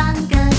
唱歌